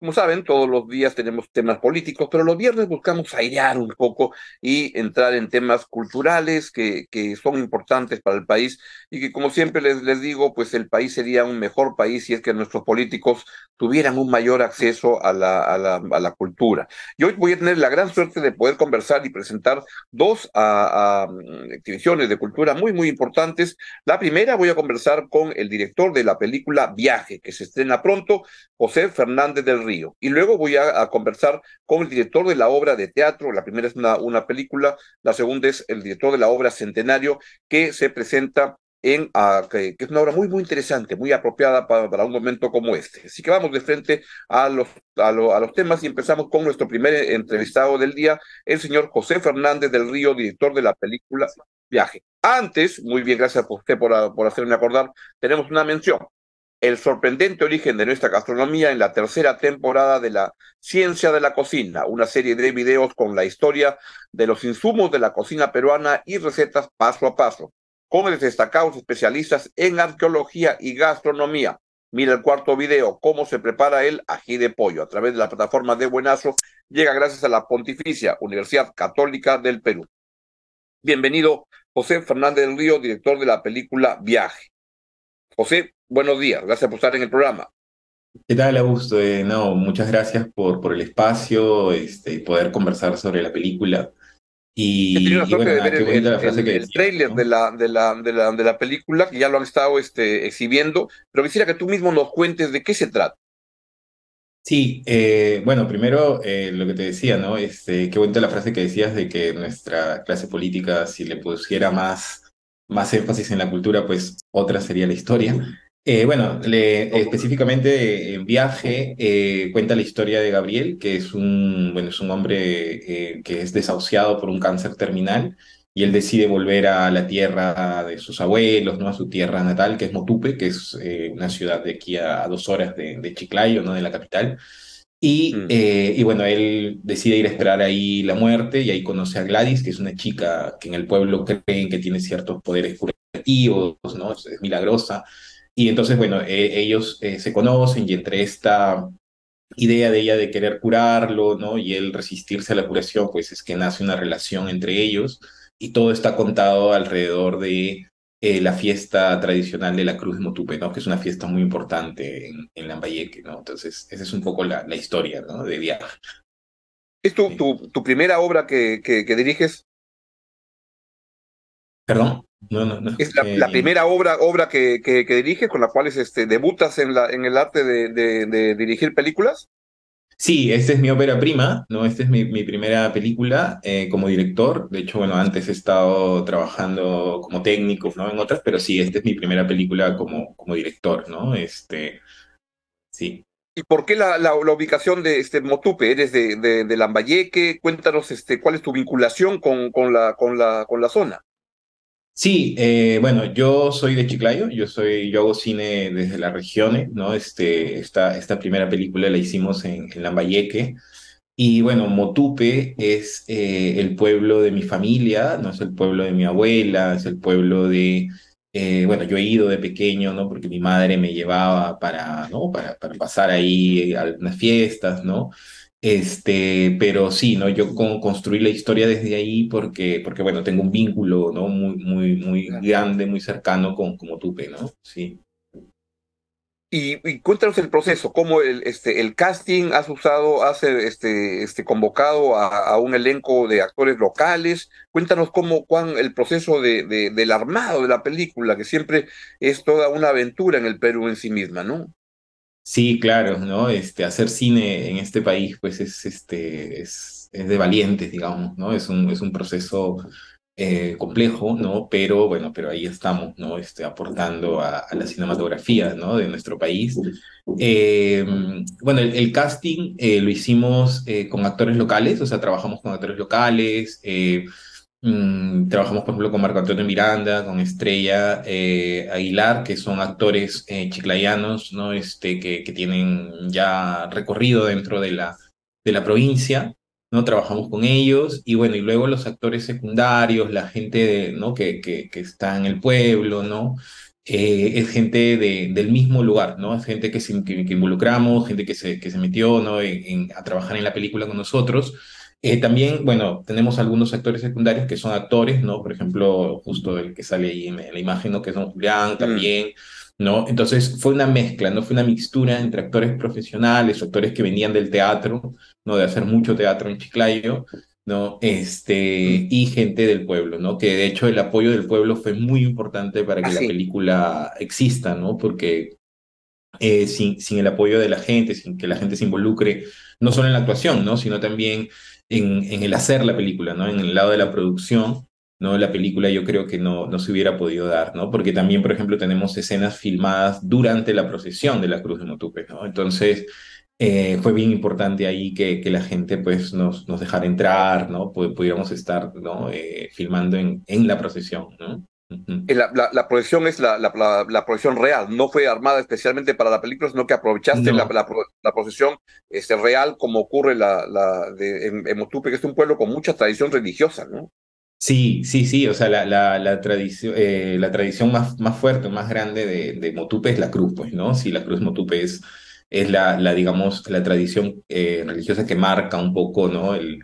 Como saben, todos los días tenemos temas políticos, pero los viernes buscamos airear un poco y entrar en temas culturales que, que son importantes para el país y que, como siempre les, les digo, pues el país sería un mejor país si es que nuestros políticos tuvieran un mayor acceso a la, a la, a la cultura. Y hoy voy a tener la gran suerte de poder conversar y presentar dos a, a, exhibiciones de cultura muy, muy importantes. La primera voy a conversar con el director de la película Viaje, que se estrena pronto, José Fernández del Río. Y luego voy a, conversar con el director de la obra de teatro, la primera es una, película, la segunda es el director de la obra Centenario, que se presenta en, uh, que, es una obra muy, muy interesante, muy apropiada para, un momento como este. Así que vamos de frente a los, a, lo, a los temas y empezamos con nuestro primer entrevistado del día, el señor José Fernández del Río, director de la película Viaje. Antes, muy bien, gracias a usted por, por hacerme acordar, tenemos una mención el sorprendente origen de nuestra gastronomía en la tercera temporada de la Ciencia de la Cocina, una serie de videos con la historia de los insumos de la cocina peruana y recetas paso a paso, con los destacados especialistas en arqueología y gastronomía. Mira el cuarto video, cómo se prepara el ají de pollo a través de la plataforma de Buenazo. Llega gracias a la Pontificia Universidad Católica del Perú. Bienvenido, José Fernández del Río, director de la película Viaje. José, buenos días, gracias por estar en el programa. ¿Qué tal, Augusto? Eh, no, muchas gracias por, por el espacio este, y poder conversar sobre la película. Y, y bueno, de ver el, el, la frase el, que decía, el trailer ¿no? de, la, de, la, de, la, de la película, que ya lo han estado este, exhibiendo, pero quisiera que tú mismo nos cuentes de qué se trata. Sí, eh, bueno, primero eh, lo que te decía, ¿no? Este, qué bonita la frase que decías de que nuestra clase política, si le pusiera más, más énfasis en la cultura, pues otra sería la historia. Eh, bueno, le, específicamente en Viaje eh, cuenta la historia de Gabriel, que es un, bueno, es un hombre eh, que es desahuciado por un cáncer terminal y él decide volver a la tierra de sus abuelos, ¿no? a su tierra natal, que es Motupe, que es una ciudad de aquí a, a dos horas de, de, Chiclayo, ¿no? de la capital. Y, mm. y bueno, él decide ir a esperar ahí la muerte y ahí conoce a Gladys, que es una chica que en el pueblo creen que tiene ciertos poderes curativos, ¿no? es, es milagrosa. Y entonces, bueno, eh, ellos eh, se conocen y entre esta idea de ella de querer curarlo, ¿no? Y él resistirse a la curación, pues es que nace una relación entre ellos y todo está contado alrededor de eh, la fiesta tradicional de la Cruz de Motupe, ¿no? Que es una fiesta muy importante en, en Lambayeque, ¿no? Entonces, esa es un poco la, la historia, ¿no? De viaje. ¿Es tu, tu, tu primera obra que, que, que diriges? ¿Perdón? No, no, no. Es la, eh, la primera obra, obra que, que, que, diriges, con la cual este, debutas en, la, en el arte de, de, de, dirigir películas. Sí, esta es mi ópera prima, ¿no? Esta es mi, mi primera película eh, como director. De hecho, bueno, antes he estado trabajando como técnico, ¿no? En otras, pero sí, esta es mi primera película como, como director, ¿no? Este, sí. ¿Y por qué la, la, la ubicación de este Motupe? ¿Eres de, de, de Lambayeque? Cuéntanos este, cuál es tu vinculación con, con, la, con, la, con la zona. Sí, eh, bueno, yo soy de Chiclayo, yo soy, yo hago cine desde las regiones, ¿no? Este, esta, esta primera película la hicimos en, en Lambayeque. Y bueno, Motupe es eh, el pueblo de mi familia, no es el pueblo de mi abuela, es el pueblo de, eh, bueno, yo he ido de pequeño, ¿no? Porque mi madre me llevaba para, ¿no? Para, para pasar ahí a unas fiestas, ¿no? Este, pero sí, ¿no? Yo con, construí la historia desde ahí porque, porque, bueno, tengo un vínculo, ¿no? Muy, muy, muy grande, muy cercano con como Tupe, ¿no? Sí. Y, y, cuéntanos el proceso, cómo el, este, el casting has usado, has este, este, convocado a, a, un elenco de actores locales. Cuéntanos cómo, cuán, el proceso de, de, del armado de la película, que siempre es toda una aventura en el Perú en sí misma, ¿no? Sí, claro, ¿no? Este, hacer cine en este país, pues es, este, es, es de valientes, digamos, ¿no? Es un, es un proceso eh, complejo, ¿no? Pero bueno, pero ahí estamos, ¿no? Este, aportando a, a la cinematografía, ¿no? De nuestro país. Eh, bueno, el, casting eh, lo hicimos con actores locales, o sea, trabajamos con actores locales, Mm, trabajamos, por ejemplo, con Marco Antonio Miranda, con Estrella eh, Aguilar, que son actores eh, chiclayanos, ¿no? Este, que, que, tienen ya recorrido dentro de la, de la provincia. ¿no? Trabajamos con ellos y bueno, y luego los actores secundarios, la gente ¿no? que, que, que está en el pueblo, ¿no? Eh, es gente de, del mismo lugar, ¿no? Es gente que, que, involucramos, gente que se, que se metió, ¿no? A trabajar en la película con nosotros. Eh, también, bueno, tenemos algunos actores secundarios que son actores, ¿no? Por ejemplo, justo el que sale ahí en la imagen, ¿no? Que es Don Julián mm. también, ¿no? Entonces fue una mezcla, ¿no? Fue una mixtura entre actores profesionales, actores que venían del teatro, ¿no? De hacer mucho teatro en Chiclayo, ¿no? Este, y gente del pueblo, ¿no? Que de hecho el apoyo del pueblo fue muy importante para que la película exista, ¿no? Porque eh, sin, sin el apoyo de la gente, sin que la gente se involucre, no solo en la actuación, ¿no? Sino también en, el hacer la película, ¿no? En el lado de la producción, ¿no? La película yo creo que no, no se hubiera podido dar, ¿no? Porque también, por ejemplo, tenemos escenas filmadas durante la procesión de la Cruz de Motupe, ¿no? Entonces, eh, fue bien importante ahí que, que la gente pues nos, nos dejara entrar, ¿no? pudiéramos estar, ¿no? Eh, filmando en, en la procesión. La, la, la, procesión es la, la, procesión real, no fue armada especialmente para la película, sino que aprovechaste la, la, procesión este, real como ocurre la, en, Motupe, que es un pueblo con mucha tradición religiosa, ¿no? Sí, sí, sí, o sea, la, la, la, tradición, eh, la tradición más, más fuerte, más grande de, de Motupe es la cruz, pues, ¿no? Sí, la cruz Motupe es es la, la digamos, la tradición eh, religiosa que marca un poco, ¿no? El,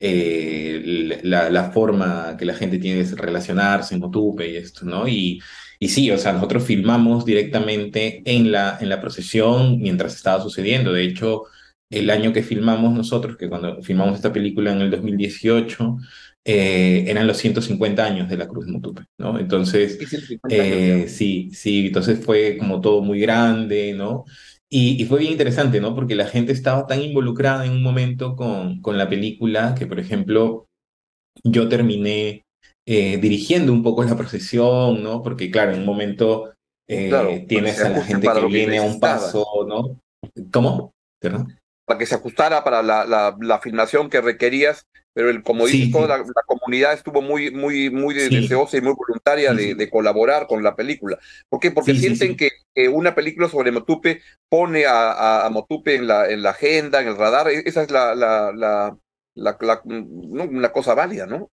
eh, la, la, forma que la gente tiene de relacionarse en Motupe y esto, ¿no? Y, y sí, o sea, nosotros filmamos directamente en la, en la procesión mientras estaba sucediendo. De hecho, el año que filmamos nosotros, que cuando filmamos esta película en el 2018, eh, eran los 150 años de la Cruz de Motupe, ¿no? Entonces, sí, sí, entonces fue como todo muy grande, ¿no? Y, fue bien interesante, ¿no? Porque la gente estaba tan involucrada en un momento con, con la película que, por ejemplo, yo terminé eh, dirigiendo un poco la procesión, ¿no? Porque, claro, en un momento eh, tienes a la gente que viene a un paso, ¿no? ¿Cómo? ¿Perdón? Para que se ajustara para la, la, la filmación que requerías pero el, como dices, toda la, comunidad estuvo muy, muy, muy deseosa y muy voluntaria de, de, colaborar con la película. ¿Por qué? Porque sienten que, una película sobre Motupe pone a, a, Motupe en la, en la agenda, en el radar. E, esa es la, la, la, la una cosa válida, ¿no?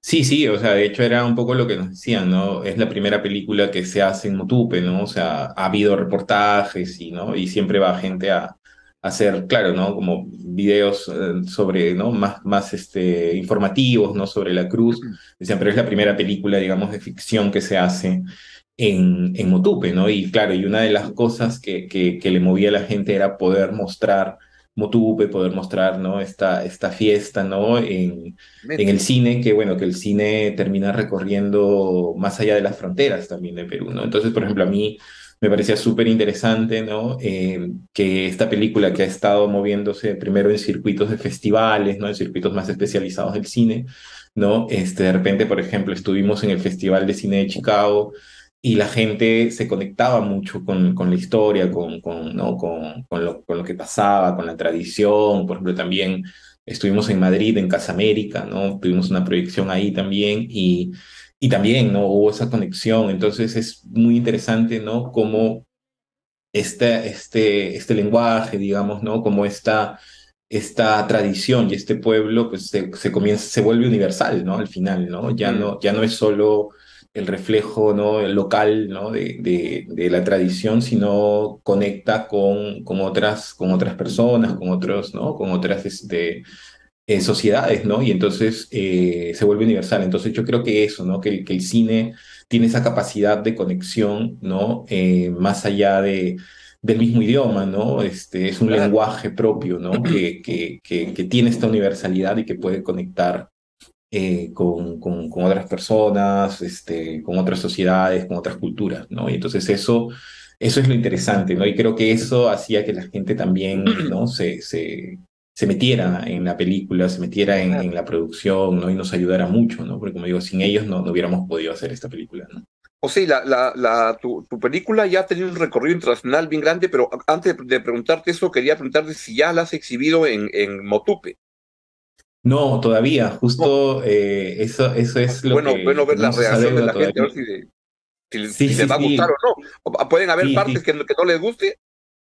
Sí, sí, o sea, de hecho era un poco lo que nos decían, ¿no? Es la primera película que se hace en Motupe, ¿no? O sea, ha habido reportajes y, ¿no? Y siempre va gente a, hacer, claro, ¿no? Como videos eh, sobre, ¿no? Más, más este, informativos, ¿no? Sobre la cruz. Decían, pero es la primera película, digamos, de ficción que se hace en, en Motupe, ¿no? Y claro, y una de las cosas que, que, que le movía a la gente era poder mostrar Motupe, poder mostrar, ¿no? Esta, esta fiesta, ¿no? En, en el cine, que bueno, que el cine termina recorriendo más allá de las fronteras también de Perú, ¿no? Entonces, por ejemplo, a mí me parecía súper interesante, ¿no? Eh, que esta película que ha estado moviéndose primero en circuitos de festivales, ¿no? En circuitos más especializados del cine, ¿no? Este, de repente, por ejemplo, estuvimos en el Festival de Cine de Chicago y la gente se conectaba mucho con, con la historia, con, con, ¿no? con, con, lo, con lo que pasaba, con la tradición. Por ejemplo, también estuvimos en Madrid, en Casa América, ¿no? Tuvimos una proyección ahí también y y también, ¿no? Hubo esa conexión. Entonces es muy interesante, ¿no? Cómo este, este, este lenguaje, digamos, ¿no? Como esta, esta tradición y este pueblo, pues se, se, comienza, se vuelve universal, ¿no? Al final, ¿no? Ya, no, ya no es solo el reflejo ¿no? el local ¿no? de, de, de, la tradición, sino conecta con, con, otras, con otras personas, con otros, ¿no? con otras este, eh, sociedades, ¿no? Y entonces eh, se vuelve universal. Entonces yo creo que eso, ¿no? Que, el, que el cine tiene esa capacidad de conexión, ¿no? Eh, más allá de, del mismo idioma, ¿no? Este, es un lenguaje propio, ¿no? Que, que, que, tiene esta universalidad y que puede conectar con, con, con, otras personas, este, con otras sociedades, con otras culturas, ¿no? Y entonces eso, eso es lo interesante, ¿no? Y creo que eso hacía que la gente también, ¿no? Se, se, se metiera en la película, se metiera en, la producción, ¿no? Y nos ayudara mucho, ¿no? Porque como digo, sin ellos no, no hubiéramos podido hacer esta película, ¿no? O sea, la, la, la, tu, tu, película ya ha tenido un recorrido internacional bien grande, pero antes de preguntarte eso, quería preguntarte si ya la has exhibido en, en Motupe. No, todavía, justo eh, eso, eso es lo bueno, que... Bueno, ver la reacción de la gente, a ver si, si, sí, si sí, les va a gustar o no. Pueden haber partes que, que no les guste,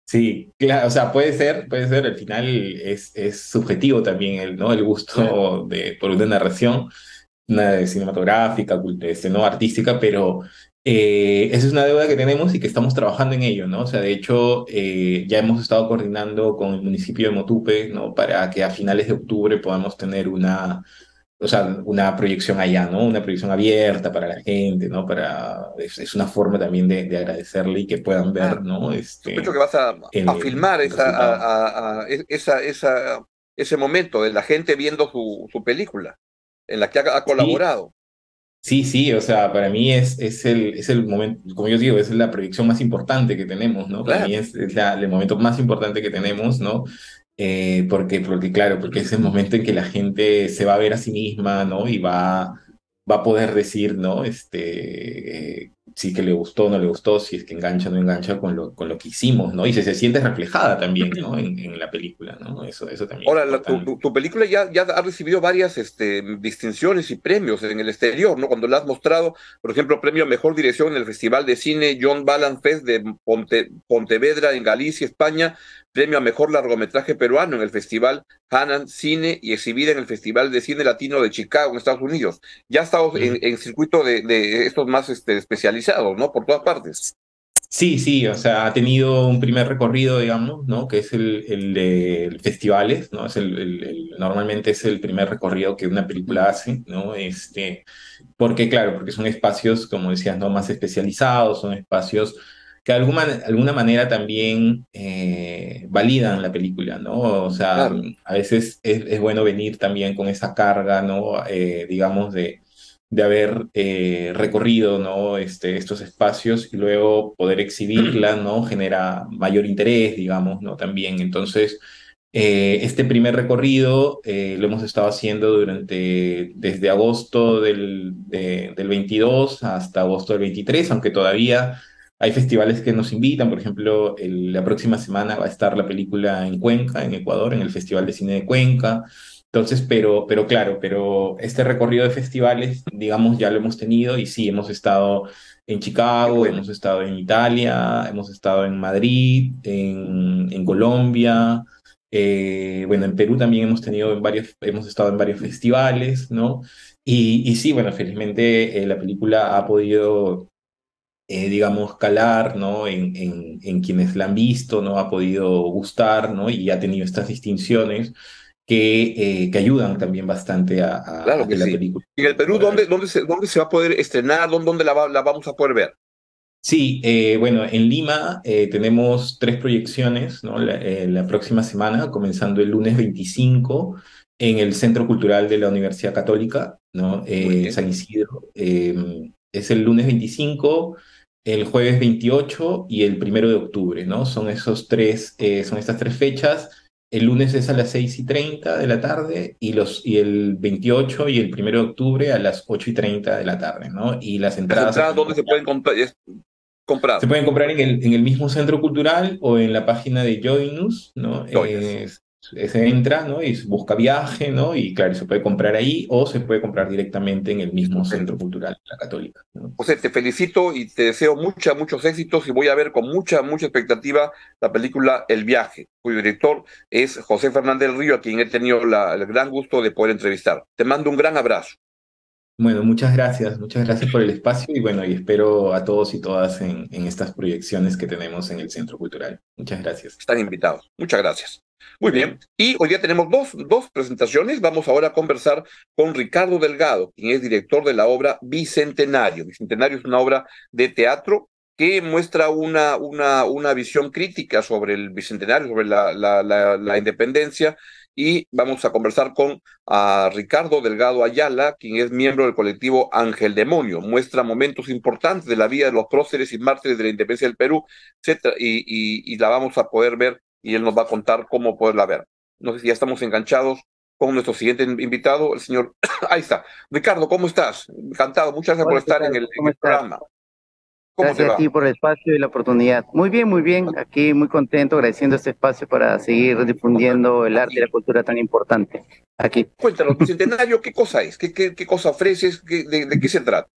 Sí, claro, o sea, puede ser, puede ser, al final es, es subjetivo también el, ¿no? el gusto de, por una narración, una cinematográfica, este, no artística, pero eh, esa es una deuda que tenemos y que estamos trabajando en ello, ¿no? O sea, de hecho, eh, ya hemos estado coordinando con el municipio de Motupe, ¿no? Para que a finales de octubre podamos tener una, o sea, una proyección allá, ¿no? Una proyección abierta para la gente, ¿no? Para, es, una forma también de, de, agradecerle y que puedan ver, ¿no? Este, que vas a, a filmar esa, a, esa, esa, ese momento de la gente viendo su, su película en la que ha, colaborado. Sí. sí, o sea, para mí es, es, el, es el momento, como yo digo, es la proyección más importante que tenemos, ¿no? Para mí es, es el momento más importante que tenemos, ¿no? Eh, porque, porque, claro, porque es el momento en que la gente se va a ver a sí misma, ¿no? Y va, va a poder decir, ¿no? Este, eh, si que le gustó o no le gustó, si es que engancha o no engancha con lo, con lo que hicimos, ¿no? Y se, se siente reflejada también, ¿no? En, en, la película, ¿no? Eso, eso también. Ahora, tu, tu, película ya, ya ha recibido varias este, distinciones y premios en el exterior, ¿no? Cuando la has mostrado, por ejemplo, premio a Mejor Dirección en el Festival de Cine John Ballan Fest de Ponte, Pontevedra, en Galicia, España, premio a mejor largometraje peruano en el Festival Hanan Cine y exhibida en el Festival de Cine Latino de Chicago, en Estados Unidos. Ya ha estado en, en, circuito de, de, estos más este, ¿no? Por todas partes. Sí, sí, o sea, ha tenido un primer recorrido, digamos, ¿no? Que es el, el de festivales, ¿no? Es el, el, normalmente es el primer recorrido que una película hace, ¿no? Este, porque, claro, porque son espacios, como decías, ¿no? Más especializados, son espacios que de alguna, alguna manera también eh, validan la película, ¿no? O sea, a veces es, es, bueno venir también con esa carga, ¿no? Eh, digamos, de, de haber eh, recorrido, ¿no? Este, estos espacios y luego poder exhibirla, ¿no? Genera mayor interés, digamos, ¿no? También, entonces... este primer recorrido lo hemos estado haciendo durante, desde agosto del, de, del 22 hasta agosto del 23, aunque todavía hay festivales que nos invitan, por ejemplo, la próxima semana va a estar la película en Cuenca, en Ecuador, en el Festival de Cine de Cuenca. Entonces, pero, pero claro, pero este recorrido de festivales, digamos, ya lo hemos tenido y sí, hemos estado en Chicago, hemos estado en Italia, hemos estado en Madrid, en, en Colombia, eh, bueno, en Perú también hemos tenido en varios, hemos estado en varios festivales, ¿no? Y, y sí, bueno, felizmente eh, la película ha podido eh, digamos, calar ¿no? En, en, en, quienes la han visto, ¿no? ha podido gustar ¿no? y ha tenido estas distinciones que, eh, que ayudan también bastante a, a, claro que, la sí. película. ¿Y en el Perú dónde, dónde, se, dónde se va a poder estrenar? ¿Dónde, dónde la, va, la vamos a poder ver? Sí, eh, bueno, en Lima eh, tenemos tres proyecciones ¿no? la, eh, la, próxima semana, comenzando el lunes 25 en el Centro Cultural de la Universidad Católica, ¿no? San Isidro. es el lunes 25 el jueves 28 y el primero de octubre, ¿no? Son esos tres, eh, son estas tres fechas. El lunes es a las 6 y 30 de la tarde y, los, y el 28 y el primero de octubre a las 8 y 30 de la tarde, ¿no? Y las entradas... ¿Las entradas dónde se pueden comprar? comprar? Se pueden comprar en el, en el mismo centro cultural o en la página de Joinus, ¿no? Joinus se entra, ¿no? Y busca viaje, ¿no? Y claro, se puede comprar ahí o se puede comprar directamente en el mismo Centro Cultural La Católica. ¿no? Sea, te felicito y te deseo mucha, muchos éxitos y voy a ver con mucha, mucha expectativa la película El Viaje, cuyo director es José Fernández Río, a quien he tenido la, el gran gusto de poder entrevistar. Te mando un gran abrazo. Bueno, muchas gracias, muchas gracias por el espacio y bueno, y espero a todos y todas en, en estas proyecciones que tenemos en el Centro Cultural. Muchas gracias. Están invitados. Muchas gracias. Muy bien. Y hoy día tenemos dos, dos presentaciones. Vamos ahora a conversar con Ricardo Delgado, quien es director de la obra Bicentenario. Bicentenario es una obra de teatro que muestra una, una, una visión crítica sobre el Bicentenario, sobre la, la, la, la independencia. Y vamos a conversar con a Ricardo Delgado Ayala, quien es miembro del colectivo Ángel Demonio. Muestra momentos importantes de la vida de los próceres y mártires de la independencia del Perú, etc. Y, y, y la vamos a poder ver y él nos va a contar cómo poderla ver. No sé si ya estamos enganchados con nuestro siguiente invitado, el señor. Ahí está. Ricardo, ¿cómo estás? Encantado. Muchas gracias por estar en el, en el programa. ¿Cómo gracias a ti por el espacio y la oportunidad. Muy bien, muy bien. Aquí muy contento, agradeciendo este espacio para seguir difundiendo el arte y la cultura tan importante. Aquí. Cuéntanos, Bicentenario, ¿qué cosa es? ¿Qué, qué, qué cosa ofreces? ¿Qué, de, ¿De qué se trata?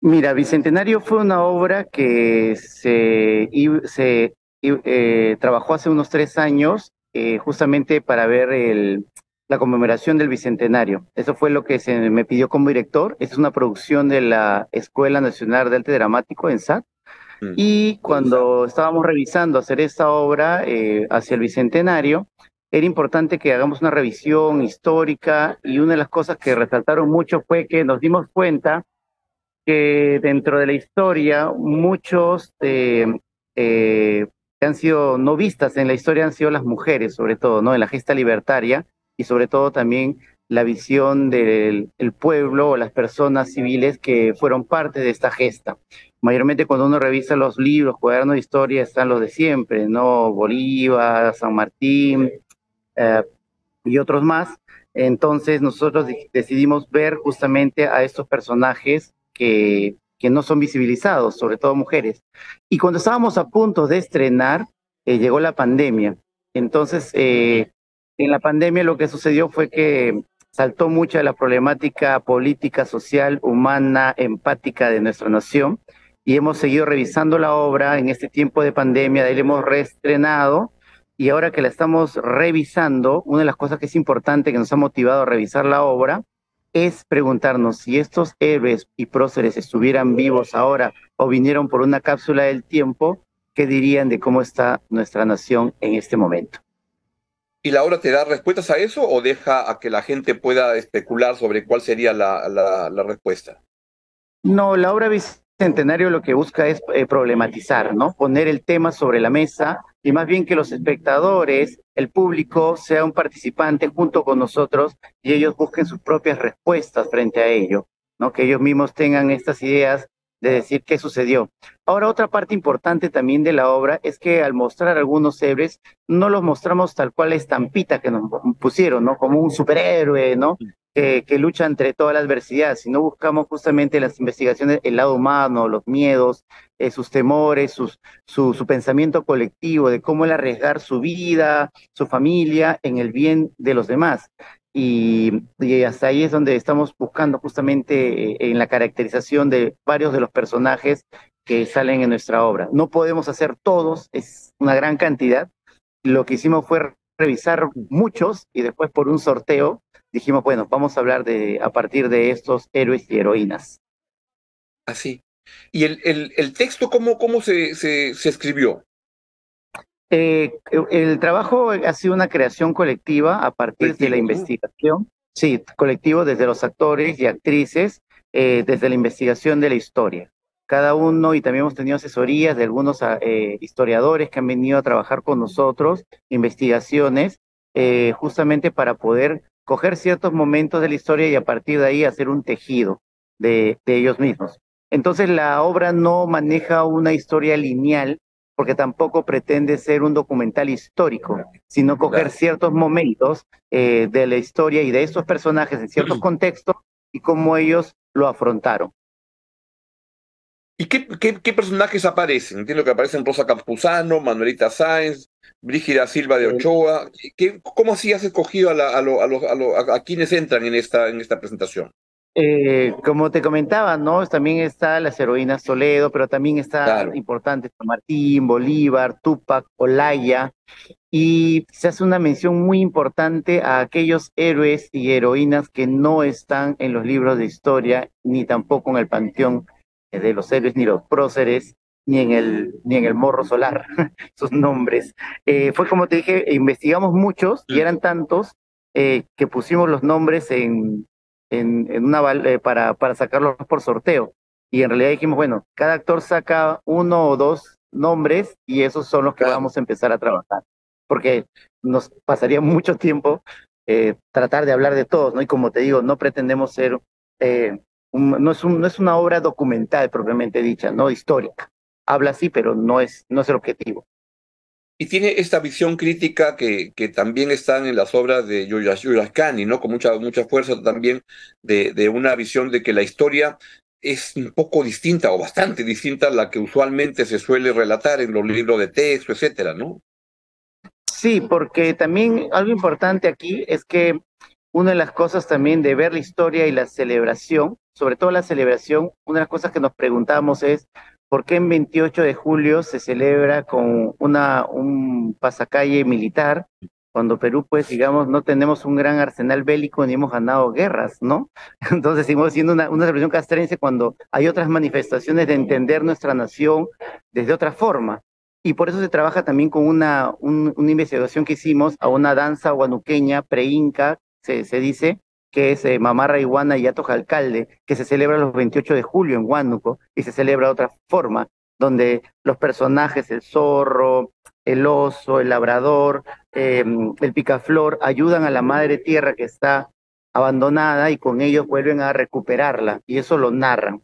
Mira, Bicentenario fue una obra que se, se eh, trabajó hace unos tres años eh, justamente para ver el, la conmemoración del Bicentenario. Eso fue lo que se me pidió como director. Es una producción de la Escuela Nacional de Arte Dramático en SAT. Mm. Y cuando estábamos revisando hacer esta obra eh, hacia el Bicentenario, era importante que hagamos una revisión histórica y una de las cosas que resaltaron mucho fue que nos dimos cuenta que dentro de la historia muchos eh, eh, que han sido no vistas en la historia han sido las mujeres, sobre todo, ¿no? En la gesta libertaria y sobre todo también la visión del pueblo o las personas civiles que fueron parte de esta gesta. Mayormente cuando uno revisa los libros, cuadernos de historia, están los de siempre, ¿no? Bolívar, San Martín eh, y otros más. Entonces nosotros decidimos ver justamente a estos personajes que que no son visibilizados, sobre todo mujeres. Y cuando estábamos a punto de estrenar, eh, llegó la pandemia. Entonces, eh, en la pandemia lo que sucedió fue que saltó mucha la problemática política, social, humana, empática de nuestra nación y hemos seguido revisando la obra en este tiempo de pandemia, de ahí la hemos reestrenado y ahora que la estamos revisando, una de las cosas que es importante que nos ha motivado a revisar la obra es preguntarnos si estos héroes y próceres estuvieran vivos ahora o vinieron por una cápsula del tiempo, ¿qué dirían de cómo está nuestra nación en este momento? ¿Y la obra te da respuestas a eso o deja a que la gente pueda especular sobre cuál sería la, la respuesta? No, la obra Centenario lo que busca es eh, problematizar, ¿no? Poner el tema sobre la mesa y más bien que los espectadores, el público, sea un participante junto con nosotros y ellos busquen sus propias respuestas frente a ello, ¿no? Que ellos mismos tengan estas ideas de decir qué sucedió. Ahora, otra parte importante también de la obra es que al mostrar algunos héroes, no los mostramos tal cual la estampita que nos pusieron, ¿no? Como un superhéroe, ¿no? que, lucha entre toda la adversidad, sino buscamos justamente las investigaciones, el lado humano, los miedos, eh, sus temores, sus, su, su, pensamiento colectivo de cómo el arriesgar su vida, su familia en el bien de los demás. Y, y, hasta ahí es donde estamos buscando justamente eh, en la caracterización de varios de los personajes que salen en nuestra obra. No podemos hacer todos, es una gran cantidad. Lo que hicimos fue revisar muchos y después por un sorteo dijimos, bueno, vamos a hablar de a partir de estos héroes y heroínas. Así. ¿Y el, el, texto cómo, cómo se, se escribió? Eh, el trabajo ha sido una creación colectiva a partir de la investigación. Sí, colectivo desde los actores y actrices, eh, desde la investigación de la historia. Cada uno, y también hemos tenido asesorías de algunos eh, historiadores que han venido a trabajar con nosotros, investigaciones, eh, justamente para poder coger ciertos momentos de la historia y a partir de ahí hacer un tejido de, ellos mismos. Entonces la obra no maneja una historia lineal porque tampoco pretende ser un documental histórico, sino coger ciertos momentos eh, de la historia y de estos personajes en ciertos contextos y cómo ellos lo afrontaron. ¿Y qué, qué, personajes aparecen? Entiendo que aparecen Rosa Campuzano, Manuelita Sáenz, Brígida Silva de Ochoa. ¿Cómo así has escogido a, a, a, a, quienes entran en esta, en esta presentación? Eh, como te comentaba, ¿no? También está las heroínas Toledo, pero también está importante San Martín, Bolívar, Tupac, Olaya, y se hace una mención muy importante a aquellos héroes y heroínas que no están en los libros de historia, ni tampoco en el panteón de los héroes ni los próceres, ni en el, ni en el morro solar, sus nombres. Eh, fue como te dije, investigamos muchos y eran tantos eh, que pusimos los nombres en, en, en una eh, para, para sacarlos por sorteo. Y en realidad dijimos, bueno, cada actor saca uno o dos nombres y esos son los que vamos a empezar a trabajar. Porque nos pasaría mucho tiempo tratar de hablar de todos, ¿no? Y como te digo, no pretendemos ser, no, es un, no es una obra documental propiamente dicha, no histórica habla así, pero no es, no es el objetivo. Y tiene esta visión crítica que, que también están en las obras de Kani, ¿no? Con mucha, mucha fuerza también de, de una visión de que la historia es un poco distinta o bastante distinta a la que usualmente se suele relatar en los libros de texto, etcétera, ¿no? Sí, porque también algo importante aquí es que una de las cosas también de ver la historia y la celebración, sobre todo la celebración, una de las cosas que nos preguntamos es ¿por qué en 28 de julio se celebra con una, un pasacalle militar cuando Perú, pues, digamos, no tenemos un gran arsenal bélico ni hemos ganado guerras, ¿no? Entonces seguimos siendo una, una celebración castrense cuando hay otras manifestaciones de entender nuestra nación desde otra forma. Y por eso se trabaja también con una, una investigación que hicimos a una danza guanuqueña pre-inca, se, se dice, que es eh, Mamarra Iguana y Ato Alcalde, que se celebra los 28 de julio en Huánuco y se celebra de otra forma, donde los personajes, el zorro, el oso, el labrador, eh, el picaflor, ayudan a la madre tierra que está abandonada y con ellos vuelven a recuperarla y eso lo narran.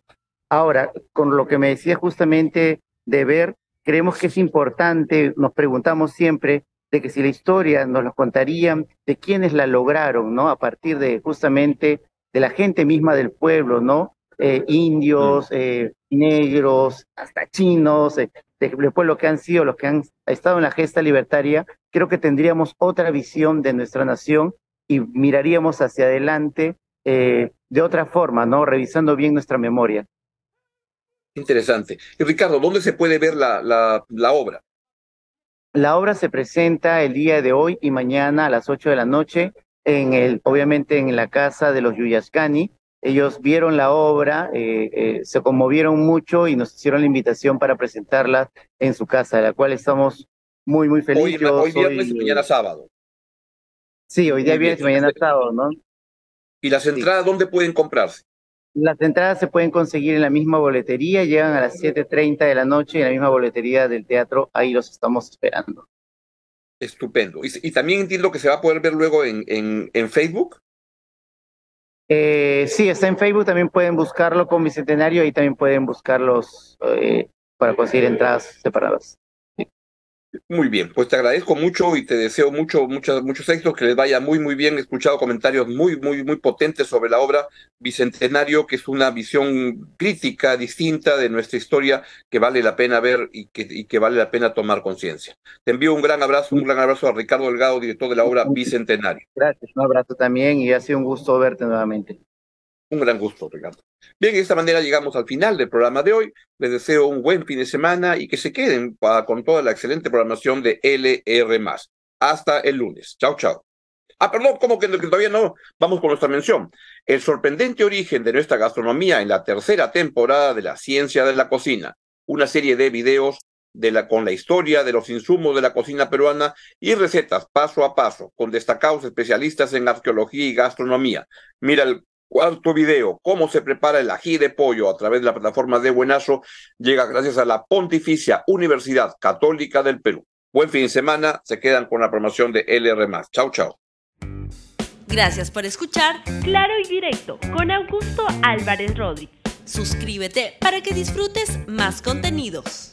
Ahora, con lo que me decía justamente de ver, creemos que es importante, nos preguntamos siempre de que si la historia nos lo contarían de quienes la lograron, ¿no? A partir de justamente de la gente misma del pueblo, ¿no? Eh, indios, mm. eh, negros, hasta chinos, eh, del pueblo que han sido los que han estado en la gesta libertaria, creo que tendríamos otra visión de nuestra nación y miraríamos hacia adelante eh, de otra forma, ¿no? Revisando bien nuestra memoria. Interesante. Y Ricardo, ¿dónde se puede ver la, la, la obra? La obra se presenta el día de hoy y mañana a las 8 de la noche, en el, obviamente en la casa de los Yuyascani. Ellos vieron la obra, eh, eh, se conmovieron mucho y nos hicieron la invitación para presentarla en su casa, de la cual estamos muy, muy felices. Hoy, viernes y mañana sábado. Sí, hoy día viernes y mañana sábado, ¿no? ¿Y las entradas dónde pueden comprarse? Las entradas se pueden conseguir en la misma boletería, llegan a las 7.30 de la noche en la misma boletería del teatro, ahí los estamos esperando. Estupendo. Y, también entiendo que se va a poder ver luego en, en, en Facebook. Eh, sí, está en Facebook, también pueden buscarlo con Bicentenario y también pueden buscarlos eh, para conseguir entradas separadas. Muy bien, pues te agradezco mucho y te deseo mucho, muchos, muchos éxitos, que les vaya muy, muy bien. He escuchado comentarios muy, muy, muy potentes sobre la obra Bicentenario, que es una visión crítica, distinta de nuestra historia, que vale la pena ver y que, y que vale la pena tomar conciencia. Te envío un gran abrazo, un gran abrazo a Ricardo Delgado, director de la obra Bicentenario. Gracias, un abrazo también y ha sido un gusto verte nuevamente. Un gran gusto, Ricardo. Bien, de esta manera llegamos al final del programa de hoy. Les deseo un buen fin de semana y que se queden con toda la excelente programación de LR. Hasta el lunes. Chao, chao. Ah, perdón, como que, todavía no. Vamos con nuestra mención. El sorprendente origen de nuestra gastronomía en la tercera temporada de la ciencia de la cocina. Una serie de videos de la, con la historia de los insumos de la cocina peruana y recetas paso a paso con destacados especialistas en arqueología y gastronomía. Mira el Cuarto video, cómo se prepara el ají de pollo a través de la plataforma de Buenazo, llega gracias a la Pontificia Universidad Católica del Perú. Buen fin de semana, se quedan con la promoción de LR. Chau, chau. Gracias por escuchar Claro y Directo con Augusto Álvarez Rodríguez. Suscríbete para que disfrutes más contenidos.